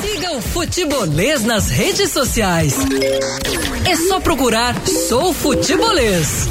Siga o Futebolês nas redes sociais. É só procurar Sou Futebolês.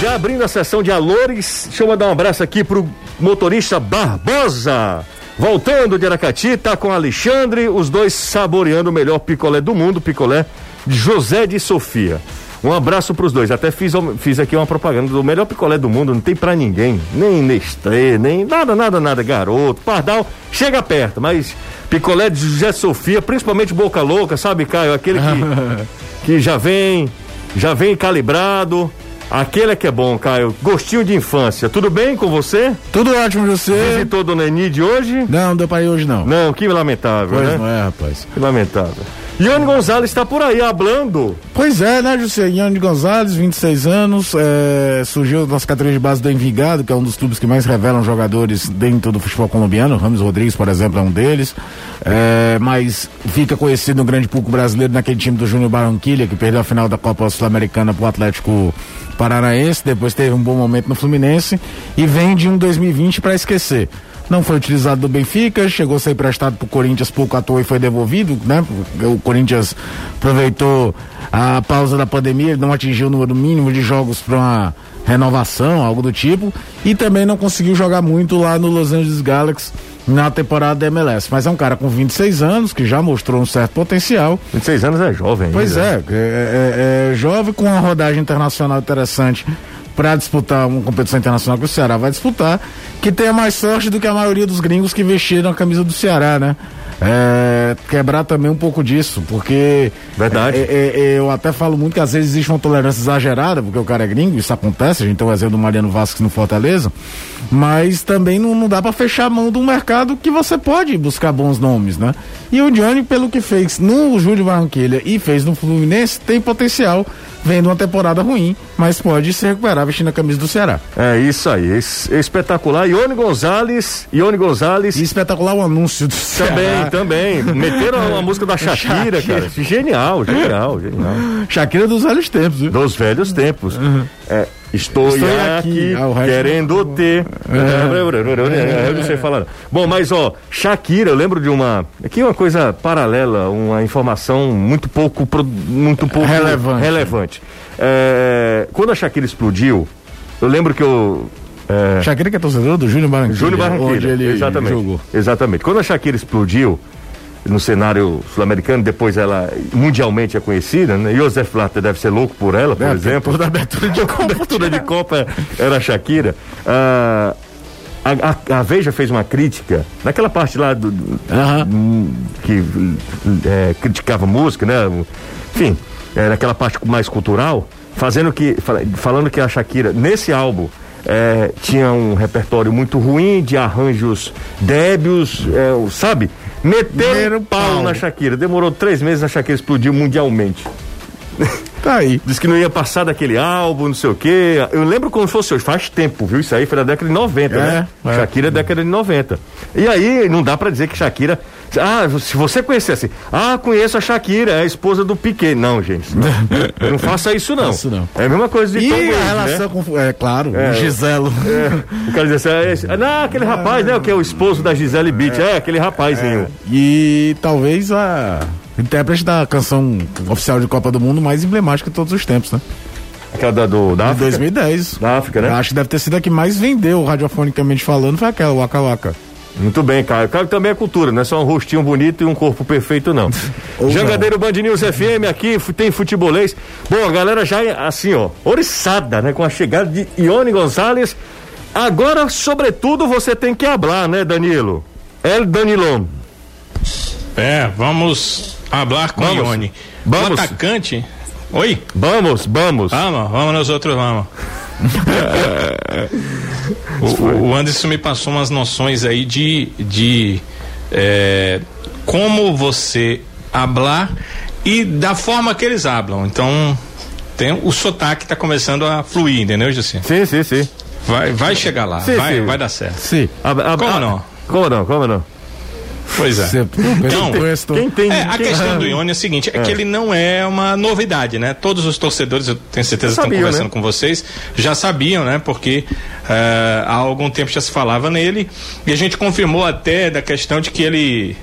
Já abrindo a sessão de alores, deixa eu mandar um abraço aqui pro motorista Barbosa. Voltando de Aracati, tá com Alexandre, os dois saboreando o melhor picolé do mundo, picolé de José de Sofia. Um abraço pros dois. Até fiz, fiz aqui uma propaganda do melhor picolé do mundo, não tem pra ninguém. Nem Nestlé, nem nada, nada, nada. Garoto, Pardal, chega perto, mas picolé de José Sofia, principalmente Boca Louca, sabe, Caio? Aquele que, que já vem, já vem calibrado. Aquele é que é bom, Caio. Gostinho de infância. Tudo bem com você? Tudo ótimo, você. Visitou Dona Eni de hoje? Não, não deu pra ir hoje não. Não, que lamentável, pois né? não é, rapaz. Que lamentável. Ione Gonzalez está por aí hablando. Pois é, né, José? Ione Gonzalez, 26 anos, é, surgiu das categorias de base do Envigado, que é um dos clubes que mais revelam jogadores dentro do futebol colombiano. Ramos Rodrigues, por exemplo, é um deles. É, mas fica conhecido no grande público brasileiro naquele time do Júnior Barranquilha, que perdeu a final da Copa Sul-Americana pro Atlético Paranaense, depois teve um bom momento no Fluminense e vem de um 2020 para esquecer não foi utilizado do Benfica, chegou a ser emprestado para o Corinthians pouco à toa e foi devolvido, né? O Corinthians aproveitou a pausa da pandemia, não atingiu o número mínimo de jogos para uma renovação, algo do tipo, e também não conseguiu jogar muito lá no Los Angeles Galaxy na temporada da MLS. Mas é um cara com 26 anos, que já mostrou um certo potencial. 26 anos é jovem Pois é, é, é, é jovem com uma rodagem internacional interessante para disputar uma competição internacional que o Ceará vai disputar, que tenha mais sorte do que a maioria dos gringos que vestiram a camisa do Ceará, né? É, quebrar também um pouco disso, porque. Verdade. É, é, é, eu até falo muito que às vezes existe uma tolerância exagerada, porque o cara é gringo, isso acontece, a gente tem o exemplo do Mariano Vasquez no Fortaleza, mas também não, não dá para fechar a mão de um mercado que você pode buscar bons nomes, né? E o Johnny, pelo que fez no Júlio Barranquilha e fez no Fluminense, tem potencial vendo uma temporada ruim, mas pode se recuperar vestindo a camisa do Ceará. É isso aí, espetacular. Ione Gonzalez, Ione Gonzalez. E espetacular o anúncio do Ceará. também. Meteram uma música da Shakira, cara. Genial, genial, genial. Shakira dos velhos tempos, viu? Dos velhos tempos. Uhum. É, Estou, Estou aqui, aqui ah, querendo ter. É. Eu não sei falar. Bom, mas ó, Shakira, eu lembro de uma. Aqui uma coisa paralela, uma informação muito pouco, muito pouco relevante. relevante. É, quando a Shakira explodiu, eu lembro que eu. É, Shakira que é torcedor do Júnior Barranquilla. Júnior Barranquilla, onde ele exatamente. Jogou. Exatamente. Quando a Shakira explodiu, no cenário sul-americano, depois ela mundialmente é conhecida, né? Josef Blatter deve ser louco por ela, por é, exemplo. Toda abertura de Copa. abertura de Copa era a Shakira. Ah, a, a, a, Veja fez uma crítica naquela parte lá do, do que é, criticava música, né? Enfim, é, naquela parte mais cultural, fazendo que falando que a Shakira nesse álbum é, tinha um repertório muito ruim de arranjos débios, é, sabe? Meteram pau, pau na Shakira. Demorou três meses, a Shakira explodiu mundialmente. Tá aí. Diz que não ia passar daquele álbum, não sei o quê. Eu lembro como se fosse hoje, faz tempo, viu? Isso aí foi da década de 90, é, né? É. Shakira é década de 90. E aí, não dá para dizer que Shakira. Ah, se você conhecesse. Ah, conheço a Shakira, é a esposa do Piquet. Não, gente. Não, não faça isso, não. Isso não. É a mesma coisa de E Tom a relação né? com. É claro, é, Giselo. É, o cara diz assim, ah, não, aquele rapaz, né? Que é o esposo da Gisele Beach. É, aquele rapazinho. É. E talvez a intérprete da canção oficial de Copa do Mundo mais emblemática de todos os tempos, né? Aquela da, do, da de 2010. Da África, né? Eu acho que deve ter sido a que mais vendeu radiofonicamente falando, foi aquela, o Waka Waka. Muito bem, Caio. Caio também é cultura, não é só um rostinho bonito e um corpo perfeito, não. Jangadeiro Band News FM aqui, tem futebolês. Bom, a galera já é assim, ó, oriçada, né? Com a chegada de Ione Gonzalez. Agora, sobretudo, você tem que hablar, né, Danilo? El Danilon. É, vamos hablar com vamos. Ione. Vamos. O atacante. Oi? Vamos, vamos. Vamos, vamos nós outros, vamos. O, o, Anderson me passou umas noções aí de, de é, como você hablar e da forma que eles hablam. Então, tem, o sotaque está começando a fluir, entendeu, Jussi? Sim, sim, sim. Vai, vai chegar lá, sim, vai, sim. vai dar certo. Sim. A, a, como a, não? Como não, como não? Pois é. Então, quem tem, é, a questão do Ione é o seguinte, é, é, que ele não é uma novidade, né? Todos os torcedores, eu tenho certeza que estão conversando né? com vocês, já sabiam, né? Porque uh, há algum tempo já se falava nele e a gente confirmou até da questão de que ele,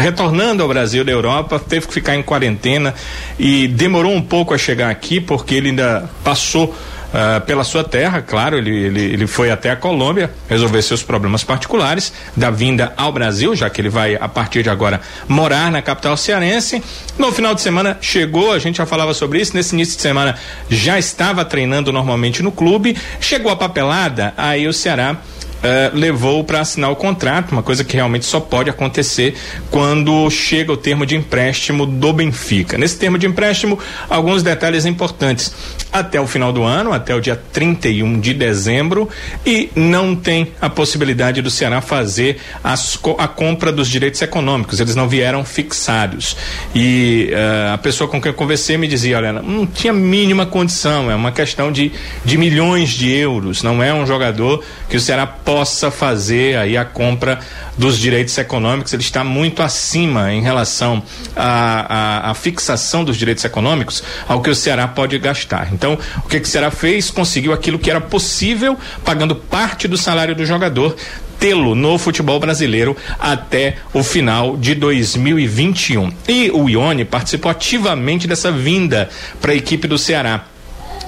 retornando ao Brasil da Europa, teve que ficar em quarentena e demorou um pouco a chegar aqui porque ele ainda passou uh, pela sua terra, claro, ele, ele, ele foi até a Colômbia resolver seus problemas particulares da vinda ao Brasil, já que ele vai a partir de agora morar na capital cearense. No final de semana chegou, a gente já falava sobre isso, nesse início de semana já estava treinando normalmente no clube, chegou a papelada, aí o Ceará uh, levou para assinar o contrato, uma coisa que realmente só pode acontecer quando chega o termo de empréstimo do Benfica. Nesse termo de empréstimo, alguns detalhes importantes. Até o final do ano, até o dia 31 de dezembro, e não tem a possibilidade do Ceará fazer as, a compra dos direitos econômicos. Eles não vieram fixados. E uh, a pessoa com quem eu conversei me dizia: olha, não tinha mínima condição, é uma questão de, de milhões de euros, não é um jogador que o Ceará pode possa fazer aí a compra dos direitos econômicos, ele está muito acima em relação à, fixação dos direitos econômicos ao que o Ceará pode gastar. Então, o que, que o Ceará fez? Conseguiu aquilo que era possível, pagando parte do salário do jogador, tê-lo no futebol brasileiro até o final de 2021. E o Ione participou ativamente dessa vinda para a equipe do Ceará.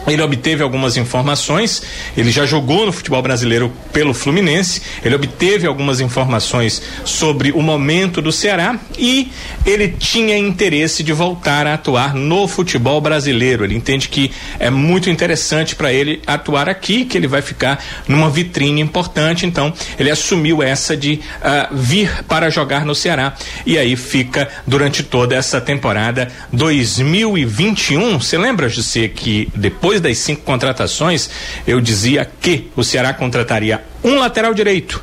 Ele obteve algumas informações, ele já jogou no futebol brasileiro pelo Fluminense, ele obteve algumas informações sobre o momento do Ceará e ele tinha interesse de voltar a atuar no futebol brasileiro. Ele entende que é muito interessante para ele atuar aqui, que ele vai ficar numa vitrine importante, então ele assumiu essa de uh, vir para jogar no Ceará e aí fica durante toda essa temporada 2021. Você lembra, José, que depois depois das cinco contratações, eu dizia que o Ceará contrataria um lateral direito,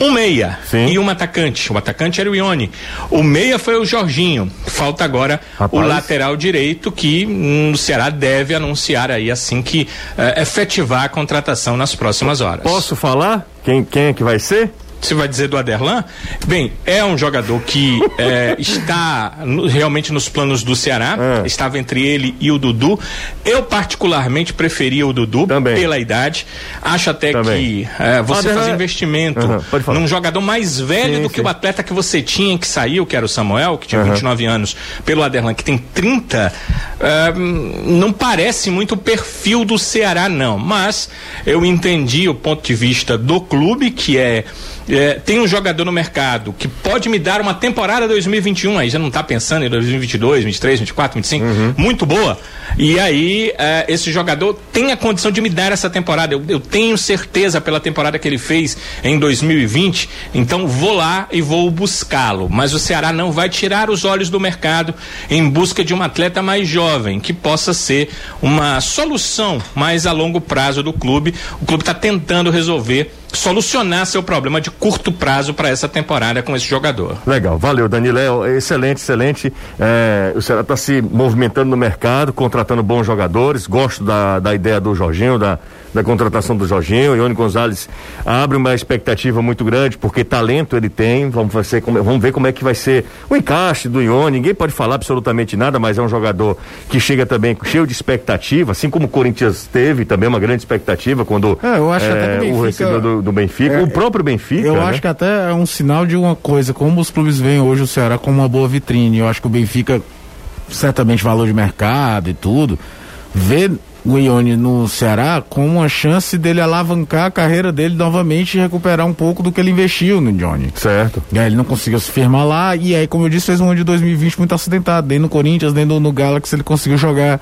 um meia Sim. e um atacante. O atacante era o Ione. O meia foi o Jorginho. Falta agora Rapaz. o lateral direito que hum, o Ceará deve anunciar aí assim que uh, efetivar a contratação nas próximas horas. Posso falar quem, quem é que vai ser? Você vai dizer do Aderlan? Bem, é um jogador que é, está no, realmente nos planos do Ceará. É. Estava entre ele e o Dudu. Eu, particularmente, preferia o Dudu Também. pela idade. Acho até Também. que é, você Aderlan... fazer investimento uhum. num jogador mais velho sim, do que sim. o atleta que você tinha, que saiu, que era o Samuel, que tinha uhum. 29 anos, pelo Aderlan, que tem 30, é, não parece muito o perfil do Ceará, não. Mas eu entendi o ponto de vista do clube, que é é, tem um jogador no mercado que pode me dar uma temporada 2021, aí já não está pensando em 2022, 23, 24, 25, uhum. muito boa. E aí, é, esse jogador tem a condição de me dar essa temporada. Eu, eu tenho certeza pela temporada que ele fez em 2020, então vou lá e vou buscá-lo. Mas o Ceará não vai tirar os olhos do mercado em busca de um atleta mais jovem, que possa ser uma solução mais a longo prazo do clube. O clube está tentando resolver solucionar seu problema de curto prazo para essa temporada com esse jogador. Legal, valeu, Danilo. Excelente, excelente. É, o Ceará está se movimentando no mercado, contratando bons jogadores. Gosto da, da ideia do Jorginho, da, da contratação do Jorginho. Ione Gonzalez abre uma expectativa muito grande, porque talento ele tem. Vamos, ser, vamos ver como é que vai ser o encaixe do Ione. Ninguém pode falar absolutamente nada, mas é um jogador que chega também cheio de expectativa, assim como o Corinthians teve também uma grande expectativa quando é, eu acho é, até que o, o recebedor do, do Benfica, é, o próprio Benfica. Eu né? acho que até é um sinal de uma coisa, como os clubes veem hoje o Ceará como uma boa vitrine. Eu acho que o Benfica, certamente valor de mercado e tudo, vê o Ione no Ceará com uma chance dele alavancar a carreira dele novamente e recuperar um pouco do que ele investiu no Johnny. Certo. E aí ele não conseguiu se firmar lá e aí, como eu disse, fez um ano de 2020 muito acidentado. Nem no Corinthians, nem no, no Galaxy ele conseguiu jogar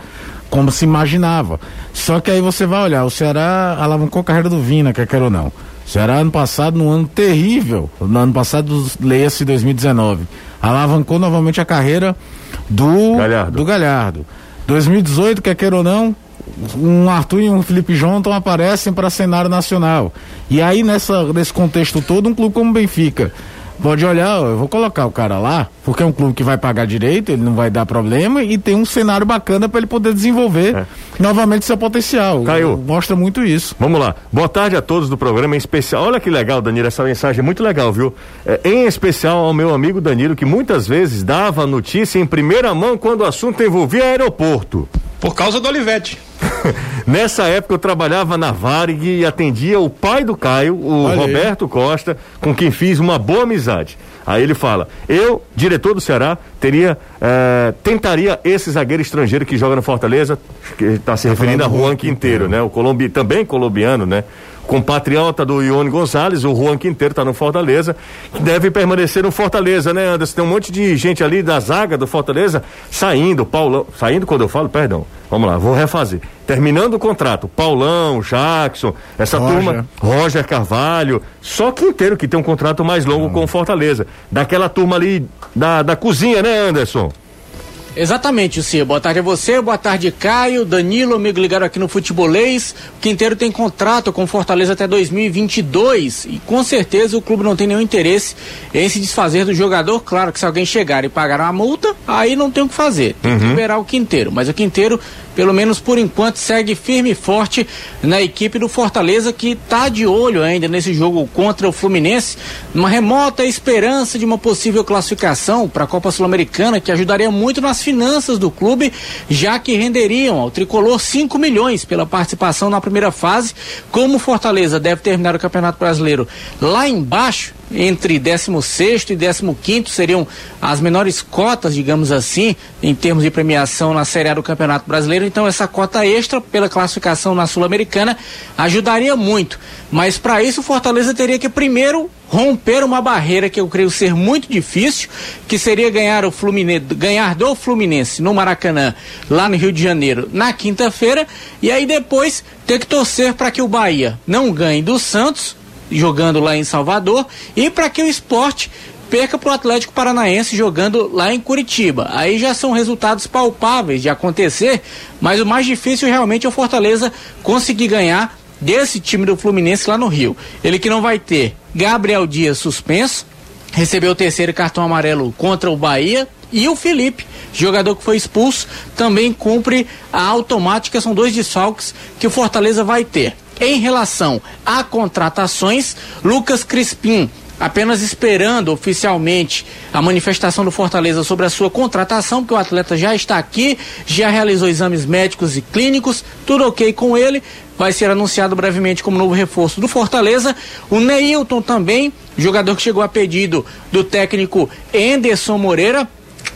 como se imaginava. Só que aí você vai olhar, o Ceará alavancou a carreira do Vina, quer queira ou não. O Ceará ano passado, num ano terrível, no ano passado, leia-se 2019, alavancou novamente a carreira do Galhardo. do Galhardo. 2018, quer queira ou não, um Arthur e um Felipe Jonathan aparecem para cenário nacional. E aí, nessa, nesse contexto todo, um clube como o Benfica pode olhar, eu vou colocar o cara lá, porque é um clube que vai pagar direito, ele não vai dar problema e tem um cenário bacana para ele poder desenvolver é. novamente seu potencial. Caiu. Mostra muito isso. Vamos lá. Boa tarde a todos do programa em especial. Olha que legal, Danilo, essa mensagem é muito legal, viu? É, em especial ao meu amigo Danilo, que muitas vezes dava notícia em primeira mão quando o assunto envolvia aeroporto. Por causa do Olivete. Nessa época eu trabalhava na Varig e atendia o pai do Caio, o Olha Roberto aí. Costa, com quem fiz uma boa amizade. Aí ele fala: eu, diretor do Ceará, teria eh, tentaria esse zagueiro estrangeiro que joga no Fortaleza, que está se referindo a Juan Quinteiro, né? O colombi, também colombiano, né? Compatriota do Ione Gonzalez, o Juan Quinteiro está no Fortaleza, que deve permanecer no Fortaleza, né, Anderson? Tem um monte de gente ali da zaga do Fortaleza saindo, Paulão, saindo quando eu falo, perdão, vamos lá, vou refazer. Terminando o contrato, Paulão, Jackson, essa Roger. turma, Roger Carvalho, só Quinteiro que tem um contrato mais longo com o Fortaleza. Daquela turma ali da, da cozinha, né, Anderson? Exatamente, Cia. Boa tarde a você, boa tarde, Caio, Danilo, amigo ligado aqui no Futebolês. O Quinteiro tem contrato com Fortaleza até 2022 e com certeza o clube não tem nenhum interesse em se desfazer do jogador. Claro que se alguém chegar e pagar uma multa, aí não tem o que fazer. Tem uhum. que liberar o Quinteiro. Mas o Quinteiro pelo menos por enquanto, segue firme e forte na equipe do Fortaleza, que está de olho ainda nesse jogo contra o Fluminense, uma remota esperança de uma possível classificação para a Copa Sul-Americana, que ajudaria muito nas finanças do clube, já que renderiam ao tricolor 5 milhões pela participação na primeira fase. Como o Fortaleza deve terminar o Campeonato Brasileiro lá embaixo, entre 16 e 15 seriam as menores cotas, digamos assim, em termos de premiação na Série A do Campeonato Brasileiro. Então, essa cota extra pela classificação na Sul-Americana ajudaria muito. Mas para isso, o Fortaleza teria que primeiro romper uma barreira que eu creio ser muito difícil, que seria ganhar o Fluminense, ganhar do Fluminense no Maracanã, lá no Rio de Janeiro, na quinta-feira, e aí depois ter que torcer para que o Bahia não ganhe do Santos jogando lá em Salvador e para que o esporte perca para o Atlético Paranaense jogando lá em Curitiba. Aí já são resultados palpáveis de acontecer, mas o mais difícil realmente é o Fortaleza conseguir ganhar desse time do Fluminense lá no Rio. Ele que não vai ter Gabriel Dias suspenso, recebeu o terceiro cartão amarelo contra o Bahia. E o Felipe, jogador que foi expulso, também cumpre a automática. São dois desfalques que o Fortaleza vai ter. Em relação a contratações, Lucas Crispim apenas esperando oficialmente a manifestação do Fortaleza sobre a sua contratação, porque o atleta já está aqui, já realizou exames médicos e clínicos, tudo ok com ele, vai ser anunciado brevemente como novo reforço do Fortaleza. O Neilton também, jogador que chegou a pedido do técnico Enderson Moreira,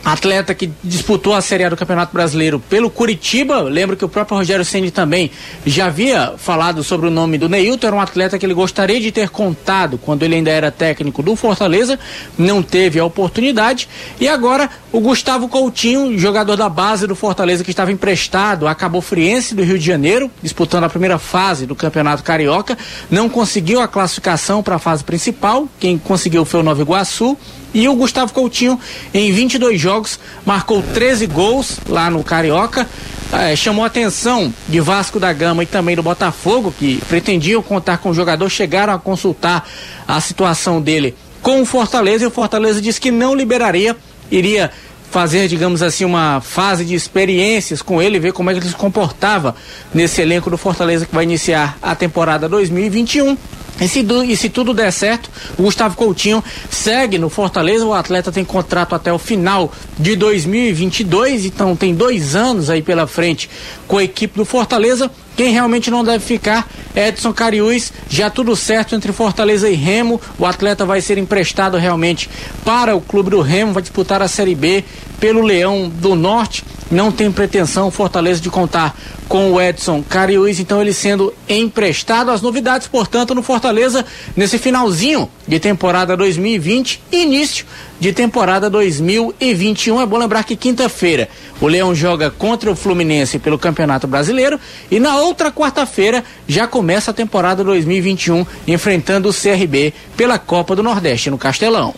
atleta que disputou a Série A do Campeonato Brasileiro pelo Curitiba. Lembro que o próprio Rogério Ceni também já havia falado sobre o nome do Neilton. Era um atleta que ele gostaria de ter contado quando ele ainda era técnico do Fortaleza. Não teve a oportunidade. E agora o Gustavo Coutinho, jogador da base do Fortaleza que estava emprestado a Cabo Friense do Rio de Janeiro, disputando a primeira fase do Campeonato Carioca. Não conseguiu a classificação para a fase principal. Quem conseguiu foi o Nova Iguaçu. E o Gustavo Coutinho, em 22 jogos, marcou 13 gols lá no Carioca. É, chamou a atenção de Vasco da Gama e também do Botafogo, que pretendiam contar com o jogador, chegaram a consultar a situação dele com o Fortaleza e o Fortaleza disse que não liberaria, iria fazer, digamos assim, uma fase de experiências com ele, ver como é que ele se comportava nesse elenco do Fortaleza que vai iniciar a temporada 2021. E se, e se, tudo der certo, o Gustavo Coutinho segue no Fortaleza. O atleta tem contrato até o final de 2022, então tem dois anos aí pela frente com a equipe do Fortaleza. Quem realmente não deve ficar é Edson Cariús. Já tudo certo entre Fortaleza e Remo. O atleta vai ser emprestado realmente para o clube do Remo, vai disputar a Série B pelo Leão do Norte. Não tem pretensão Fortaleza de contar com o Edson Cariús, então ele sendo emprestado. As novidades, portanto, no Fortaleza nesse finalzinho de temporada 2020 início de temporada 2021. É bom lembrar que quinta-feira o Leão joga contra o Fluminense pelo Campeonato Brasileiro e na outra quarta-feira já começa a temporada 2021 enfrentando o CRB pela Copa do Nordeste no Castelão.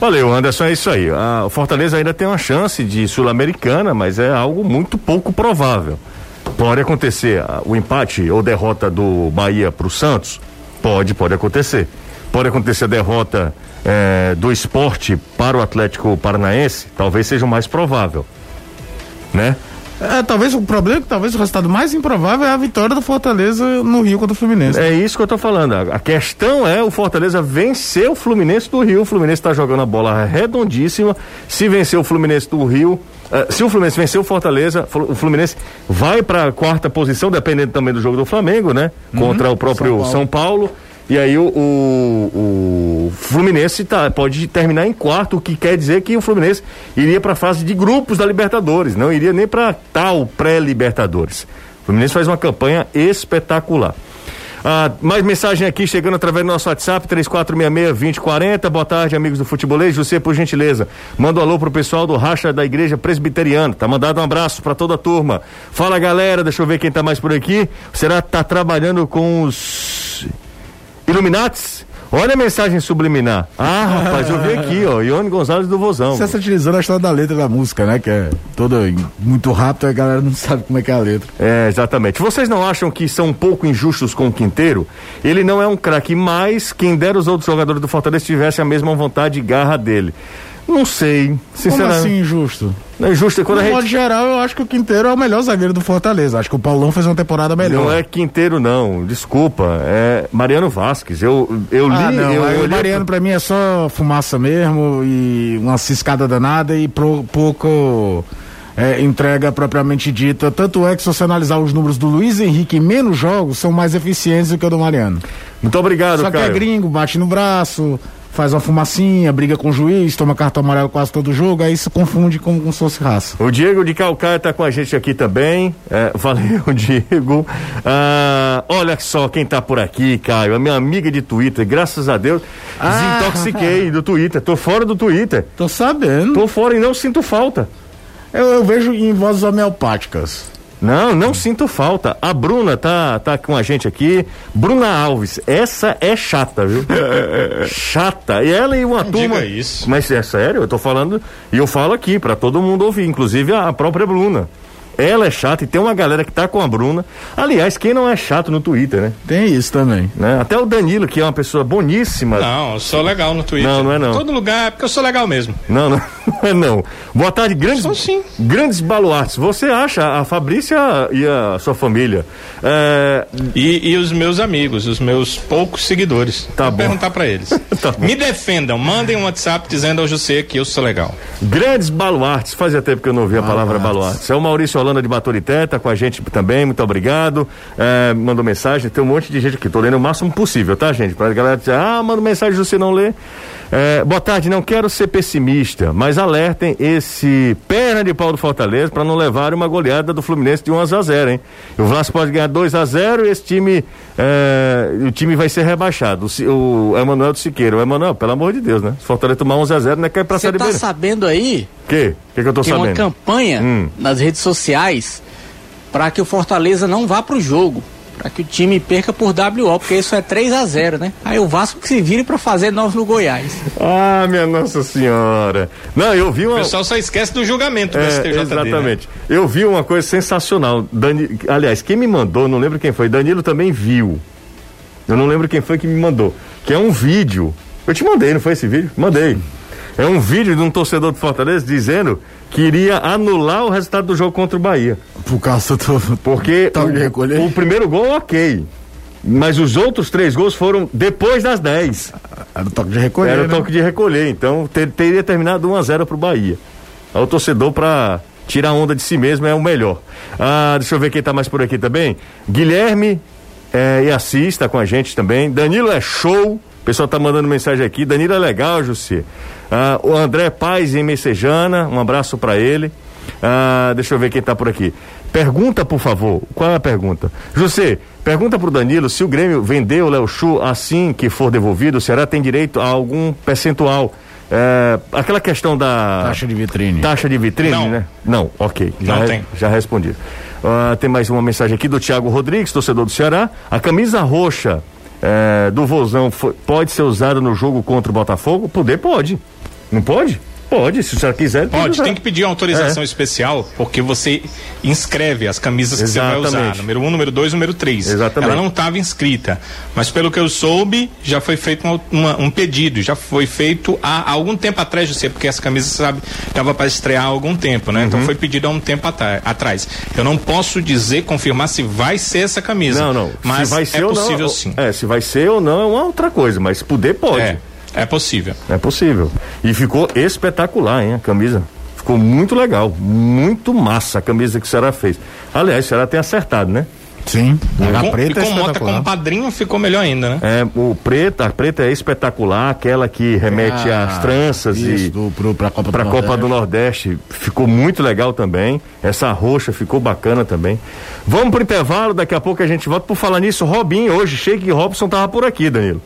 Valeu, Anderson, é isso aí. o Fortaleza ainda tem uma chance de Sul-Americana, mas é algo muito pouco provável. Pode acontecer o empate ou derrota do Bahia para o Santos? Pode, pode acontecer. Pode acontecer a derrota é, do esporte para o Atlético Paranaense, talvez seja o mais provável, né? É, talvez o problema, talvez o resultado mais improvável é a vitória do Fortaleza no Rio contra o Fluminense. É isso que eu tô falando. A, a questão é o Fortaleza vencer o Fluminense do Rio. O Fluminense está jogando a bola redondíssima. Se vencer o Fluminense do Rio, uh, se o Fluminense vencer o Fortaleza, o Fluminense vai para a quarta posição, dependendo também do jogo do Flamengo, né? Contra uhum, o próprio São Paulo. São Paulo. E aí o, o, o, Fluminense tá, pode terminar em quarto, o que quer dizer que o Fluminense iria para a fase de grupos da Libertadores, não iria nem para tal pré-Libertadores. O Fluminense faz uma campanha espetacular. Ah, mais mensagem aqui chegando através do nosso WhatsApp, 3466-2040. Boa tarde, amigos do futebolês. José, por gentileza, manda um alô pro pessoal do Racha da Igreja Presbiteriana. Tá mandado um abraço para toda a turma. Fala, galera, deixa eu ver quem tá mais por aqui. Será que tá trabalhando com os Illuminatis? Olha a mensagem subliminar. Ah, rapaz, eu vi aqui, ó. Ione Gonzalez do Vozão. Você está utilizando a história da letra da música, né? Que é toda muito rápido, a galera não sabe como é que é a letra. É, exatamente. Vocês não acham que são um pouco injustos com o Quinteiro? Ele não é um craque, mas quem dera os outros jogadores do Fortaleza tivessem a mesma vontade e garra dele. Não sei, sinceramente. Como assim injusto? Não é injusto quando no a gente... modo geral, eu acho que o Quinteiro é o melhor zagueiro do Fortaleza. Acho que o Paulão fez uma temporada melhor. Não é Quinteiro, não. Desculpa. É Mariano Vasquez. Eu, eu ah, li. Não, eu, eu, o Mariano, pra mim, é só fumaça mesmo e uma ciscada danada e pro, pouco. É, entrega propriamente dita. Tanto é que, se você analisar os números do Luiz Henrique em menos jogos, são mais eficientes do que o do Mariano. Muito obrigado, Só Caio. que é gringo, bate no braço, faz uma fumacinha, briga com o juiz, toma cartão amarelo quase todo jogo, aí se confunde com, com se fosse raça. O Diego de Calcaia está com a gente aqui também. É, valeu, Diego. Ah, olha só quem está por aqui, Caio. A minha amiga de Twitter, graças a Deus, ah, desintoxiquei do Twitter. Tô fora do Twitter. Tô sabendo. Tô fora e não sinto falta. Eu, eu vejo em vozes homeopáticas. Não, não sinto falta. A Bruna tá, tá com a gente aqui. Bruna Alves, essa é chata, viu? chata. E ela e uma não turma. Diga isso. Mas é sério, eu tô falando. E eu falo aqui para todo mundo ouvir, inclusive a própria Bruna. Ela é chata e tem uma galera que tá com a Bruna. Aliás, quem não é chato no Twitter, né? Tem isso também. Né? Até o Danilo, que é uma pessoa boníssima. Não, eu sou legal no Twitter. Não, não é não. Todo lugar é porque eu sou legal mesmo. Não, não, não é não. Boa tarde, grandes, sou sim. grandes baluartes. Você acha a Fabrícia e a sua família? É... E, e, os meus amigos, os meus poucos seguidores. Tá Vou bom. perguntar para eles. tá Me defendam, mandem um WhatsApp dizendo ao José que eu sou legal. Grandes baluartes. Fazia tempo que eu não ouvi a palavra baluartes. É o Maurício Holanda de Baturité tá com a gente também, muito obrigado. É, mandou mensagem, tem um monte de gente aqui, tô lendo o máximo possível, tá, gente? Pra galera dizer, ah, manda mensagem você não lê. É, boa tarde, não quero ser pessimista, mas alertem esse perna de pau do Fortaleza para não levar uma goleada do Fluminense de 1 a 0, hein? O Vasco pode ganhar 2 a 0 e esse time, é, o time vai ser rebaixado. O, o Emanuel do Siqueira, o Emanuel, pelo amor de Deus, né? Se Fortaleza tomar 11 a 0, não é pra Você tá B. sabendo aí? O quê? O que, que eu tô Tem sabendo? uma campanha Hum. nas redes sociais para que o Fortaleza não vá pro jogo. Para que o time perca por WO, porque isso é 3 a 0 né? Aí o Vasco que se vire para fazer 9 no Goiás. Ah, minha Nossa Senhora. Não, eu vi O uma. pessoal só esquece do julgamento do É, STJD. né? exatamente. Eu vi uma coisa sensacional. Dani... Aliás, quem me mandou, não lembro quem foi. Danilo também viu. Eu não lembro quem foi que me mandou. Que é um vídeo. Eu te mandei, não foi esse vídeo? Mandei. É um vídeo de um torcedor do Fortaleza dizendo que iria anular o resultado do jogo contra o Bahia. Por causa do. Porque de recolher. o, o primeiro gol, ok. Mas os outros três gols foram depois das 10. Era o toque de recolher. Era o né? toque de recolher, então ter- teria terminado 1 a 0 pro Bahia. Aí o torcedor pra tirar onda de si mesmo é o melhor. Ah, deixa eu ver quem tá mais por aqui também. Guilherme eh, e Assis tá com a gente também. Danilo é show. O pessoal tá mandando mensagem aqui. Danilo é legal, José. Ah, o André Paz em Messejana, um abraço pra ele. Ah, deixa eu ver quem tá por aqui. Pergunta, por favor. Qual é a pergunta? José, pergunta pro Danilo se o Grêmio vendeu o Léo Chu assim que for devolvido, o Ceará tem direito a algum percentual. É, aquela questão da Taxa de vitrine. taxa de vitrine, Não. né? Não, ok. Já, Não tem. já respondi. Ah, tem mais uma mensagem aqui do Tiago Rodrigues, torcedor do Ceará. A camisa roxa é, do Vozão foi- pode ser usada no jogo contra o Botafogo? Poder pode. Não pode? Pode, se o senhor quiser. Pode, tem que pedir uma autorização É. especial, porque você inscreve as camisas que você vai usar. Exatamente. Número 1, um, número 2, número 3. Exatamente. Ela não estava inscrita. Mas pelo que eu soube, já foi feito uma- uma- um pedido, já foi feito há, há algum tempo atrás, você, porque essa camisa, sabe, estava para estrear há algum tempo, né? Uhum. Então foi pedido há um tempo atrás. Eu não posso dizer, confirmar se vai ser essa camisa. Não, não. Mas se vai ser é ou possível não, sim. É, se vai ser ou não é uma outra coisa, mas poder pode. É, é possível. É possível. E ficou espetacular, hein, a camisa. Ficou muito legal, muito massa a camisa que o Ceará fez. Aliás, o Ceará tem acertado, né? Sim. A Com, e preta é com Mota como padrinho ficou melhor ainda, né? É, o preta, a preta é espetacular, aquela que remete Ah, às tranças isso, e do, pro, pra Copa para a do Copa do Nordeste. Nordeste ficou muito legal também. Essa roxa ficou bacana também. Vamos pro intervalo, daqui a pouco a gente volta. Por falar nisso, Robinho hoje, Sheik Robson tava por aqui, Danilo.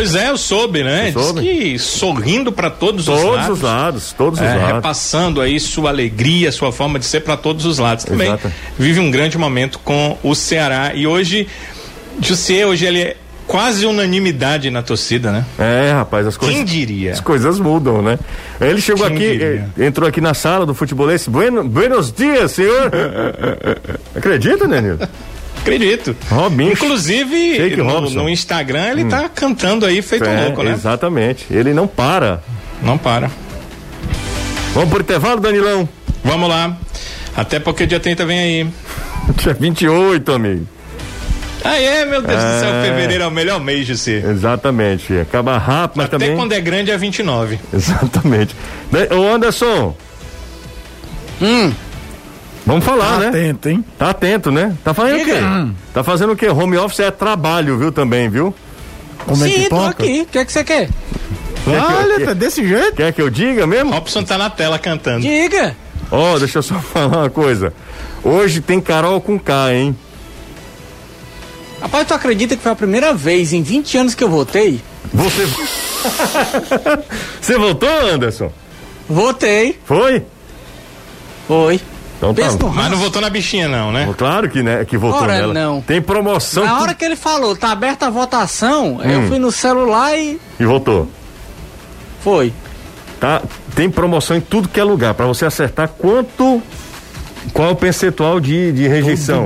Pois é, eu soube, né? Diz soube? que sorrindo para todos, os Todos lados. os lados, todos os É, lados. repassando aí sua alegria, sua forma de ser para todos os lados. Também Exato. vive um grande momento com o Ceará e hoje, José, hoje ele é quase unanimidade na torcida, né? É, rapaz, as coisas. Quem diria? As coisas mudam, né? Ele chegou Quem aqui, diria? eh, entrou aqui na sala do futebolês. Bueno, buenos dias, senhor. Acredita, Danilo? Acredito. Robinho. Inclusive, no, no Instagram ele tá cantando aí feito É, louco, né? Exatamente. Ele não para. Não para. Vamos pro intervalo, Danilão? Vamos lá. Até porque dia 30 vem aí. Dia 28, amigo. Ah, é, meu Deus do céu, É. fevereiro é o melhor mês de ser. Exatamente. Acaba rápido, mas Até também. quando é grande é 29. Exatamente. Né, Ô Anderson. Hum. Vamos falar, né? Atento, hein? Tá atento, né? Tá fazendo Diga. o quê? Tá fazendo o quê? Home office é trabalho, viu, também, viu? Comendo Sim, tô aqui. O que é que você quer? Olha, tá desse jeito. Quer que eu diga mesmo? Robson tá na tela cantando. Diga. Ó, deixa eu só falar uma coisa. Hoje tem Carol com K, hein? Rapaz, tu acredita que foi a primeira vez em 20 anos que eu votei? Você. Você votou, Anderson? Votei. Foi? Foi. Então tá. Mas não votou na bichinha, não, né? Claro que, né, que votou Ora, nela. não. Tem promoção Na hora que ele falou, tá aberta a votação, Hum. eu fui no celular e e votou. foi. Tá? Tem promoção em tudo que é lugar para você acertar quanto qual é o percentual de, de rejeição.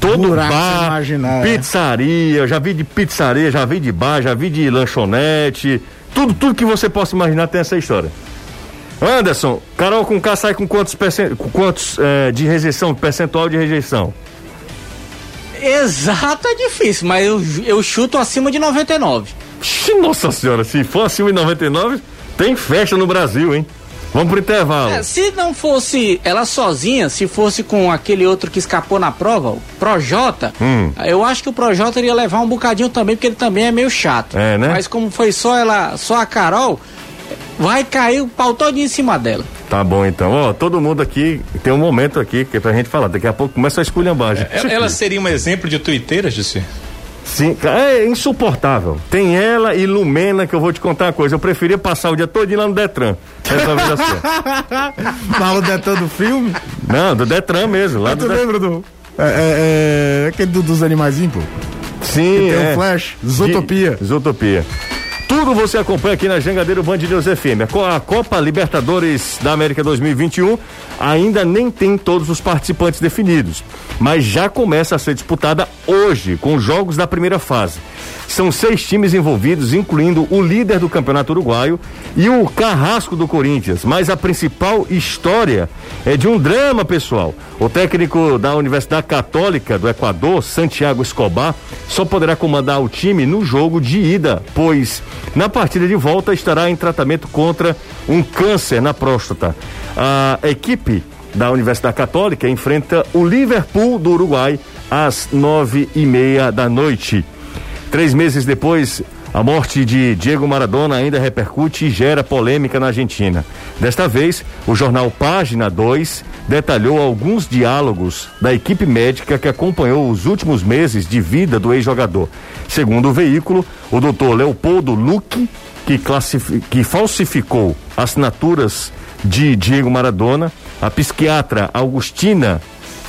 Todo buraco bar, imaginar, é. pizzaria, já vi de pizzaria, já vi de bar, já vi de lanchonete, tudo, tudo que você possa imaginar tem essa história. Anderson, Carol com K sai com quantos, com quantos eh, de rejeição, percentual de rejeição? Exato é difícil, mas eu, eu chuto acima de 99. Ixi, Nossa senhora, se for acima de 99, tem festa no Brasil, hein? Vamos pro intervalo. É, se não fosse ela sozinha, se fosse com aquele outro que escapou na prova, o Projota, Hum. eu acho que o Projota iria levar um bocadinho também, porque ele também é meio chato. É, né? Mas como foi só ela, só a Carol, vai cair o pau todinho em cima dela. Tá bom então, ó, todo mundo aqui tem um momento aqui que é pra gente falar. Daqui a pouco começa a esculhambagem. Ela, ela seria um exemplo de tuiteira, Jussi? Sim, é insuportável. Tem ela e Lumena que eu vou te contar uma coisa. Eu preferia passar o dia todo lá no Detran. Essa vez assim. Fala o Detran do filme. Não, do Detran mesmo, lá Tu do Detran. lembra do. É, é, é, aquele do- dos animaizinhos, pô. Sim, tem é. o Flash, Zootopia. De- Zootopia. Tudo você acompanha aqui na Jangadeiro Band News FM. A Co- A Copa Libertadores da América 2021 ainda nem tem todos os participantes definidos, mas já começa a ser disputada hoje com os jogos da primeira fase. São seis times envolvidos, incluindo o líder do Campeonato Uruguaio e o carrasco do Corinthians. Mas a principal história é de um drama, pessoal. O técnico da Universidade Católica do Equador, Santiago Escobar, só poderá comandar o time no jogo de ida, pois na partida de volta estará em tratamento contra um câncer na próstata. A equipe da Universidade Católica enfrenta o Liverpool do Uruguai às nove e meia da noite. Três meses depois, a morte de Diego Maradona ainda repercute e gera polêmica na Argentina. Desta vez, o jornal Página 2 detalhou alguns diálogos da equipe médica que acompanhou os últimos meses de vida do ex-jogador. Segundo o veículo, o doutor Leopoldo Luque, que, que falsificou assinaturas de Diego Maradona, a psiquiatra Augustina